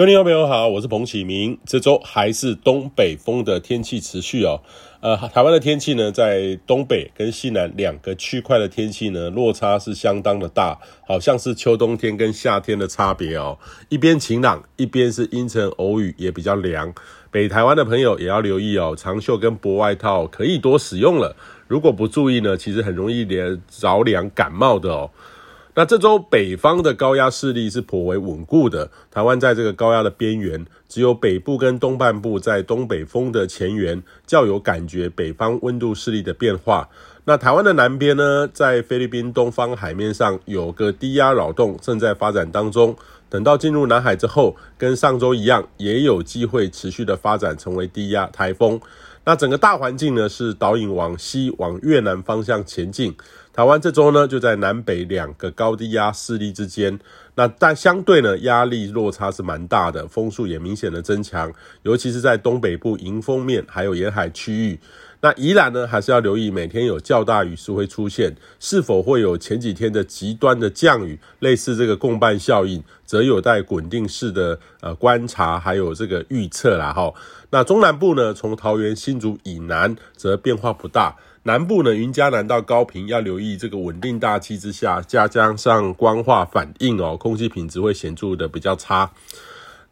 各位听众朋友好，我是彭启明。这周还是东北风的天气持续哦。呃，台湾的天气呢，在东北跟西南两个区块的天气呢，落差是相当的大，好像是秋冬天跟夏天的差别哦。一边晴朗，一边是阴沉偶雨，也比较凉。北台湾的朋友也要留意哦，长袖跟薄外套可以多使用了。如果不注意呢，其实很容易连着凉感冒的哦。那这周北方的高压势力是颇为稳固的，台湾在这个高压的边缘，只有北部跟东半部在东北风的前缘较有感觉北方温度势力的变化。那台湾的南边呢，在菲律宾东方海面上有个低压扰动正在发展当中，等到进入南海之后，跟上周一样，也有机会持续的发展成为低压台风。那整个大环境呢，是导引往西往越南方向前进。台湾这周呢，就在南北两个高低压势力之间。那但相对呢，压力落差是蛮大的，风速也明显的增强，尤其是在东北部迎风面还有沿海区域。那宜兰呢，还是要留意每天有较大雨势会出现，是否会有前几天的极端的降雨，类似这个共伴效应，则有待稳定式的呃观察，还有这个预测啦哈。那中南部呢，从桃园新竹以南则变化不大，南部呢，云嘉南到高屏要留意这个稳定大气之下，加加上光化反应哦，空空气品质会显著的比较差。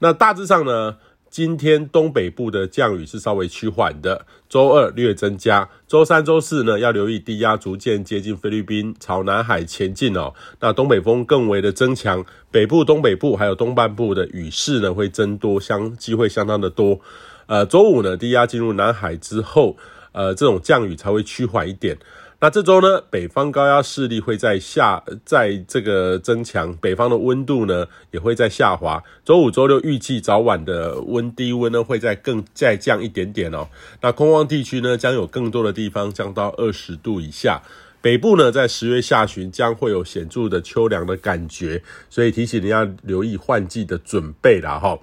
那大致上呢，今天东北部的降雨是稍微趋缓的，周二略增加，周三、周四呢要留意低压逐渐接近菲律宾，朝南海前进哦。那东北风更为的增强，北部、东北部还有东半部的雨势呢会增多，相机会相当的多。呃，周五呢低压进入南海之后，呃，这种降雨才会趋缓一点。那这周呢，北方高压势力会在下，在这个增强，北方的温度呢也会在下滑。周五、周六预计早晚的温低温呢会再更再降一点点哦。那空旷地区呢将有更多的地方降到二十度以下。北部呢在十月下旬将会有显著的秋凉的感觉，所以提醒你要留意换季的准备啦哈。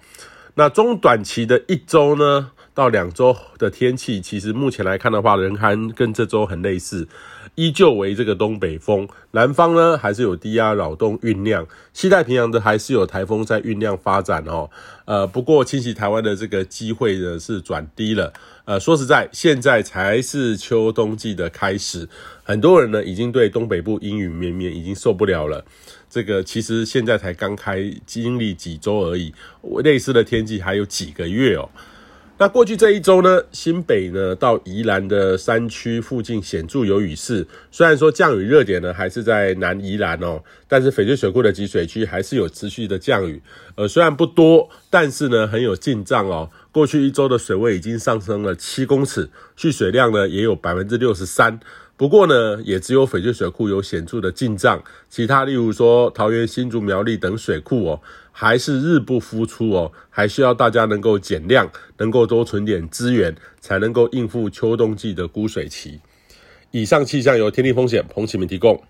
那中短期的一周呢，到两周的天气，其实目前来看的话，仍然跟这周很类似，依旧为这个东北风。南方呢，还是有低压扰动酝酿，西太平洋的还是有台风在酝酿发展哦。呃，不过侵袭台湾的这个机会呢是转低了。呃，说实在，现在才是秋冬季的开始，很多人呢已经对东北部阴雨绵绵已经受不了了。这个其实现在才刚开，经历几周而已，类似的天气还有几个月哦。那过去这一周呢，新北呢到宜兰的山区附近显著有雨势，虽然说降雨热点呢还是在南宜兰哦，但是翡翠水库的集水区还是有持续的降雨，呃，虽然不多，但是呢很有进账哦。过去一周的水位已经上升了七公尺，蓄水量呢也有百分之六十三。不过呢，也只有翡翠水库有显著的进账，其他例如说桃园、新竹、苗栗等水库哦，还是日不敷出哦，还需要大家能够减量，能够多存点资源，才能够应付秋冬季的枯水期。以上气象由天地风险彭启明提供。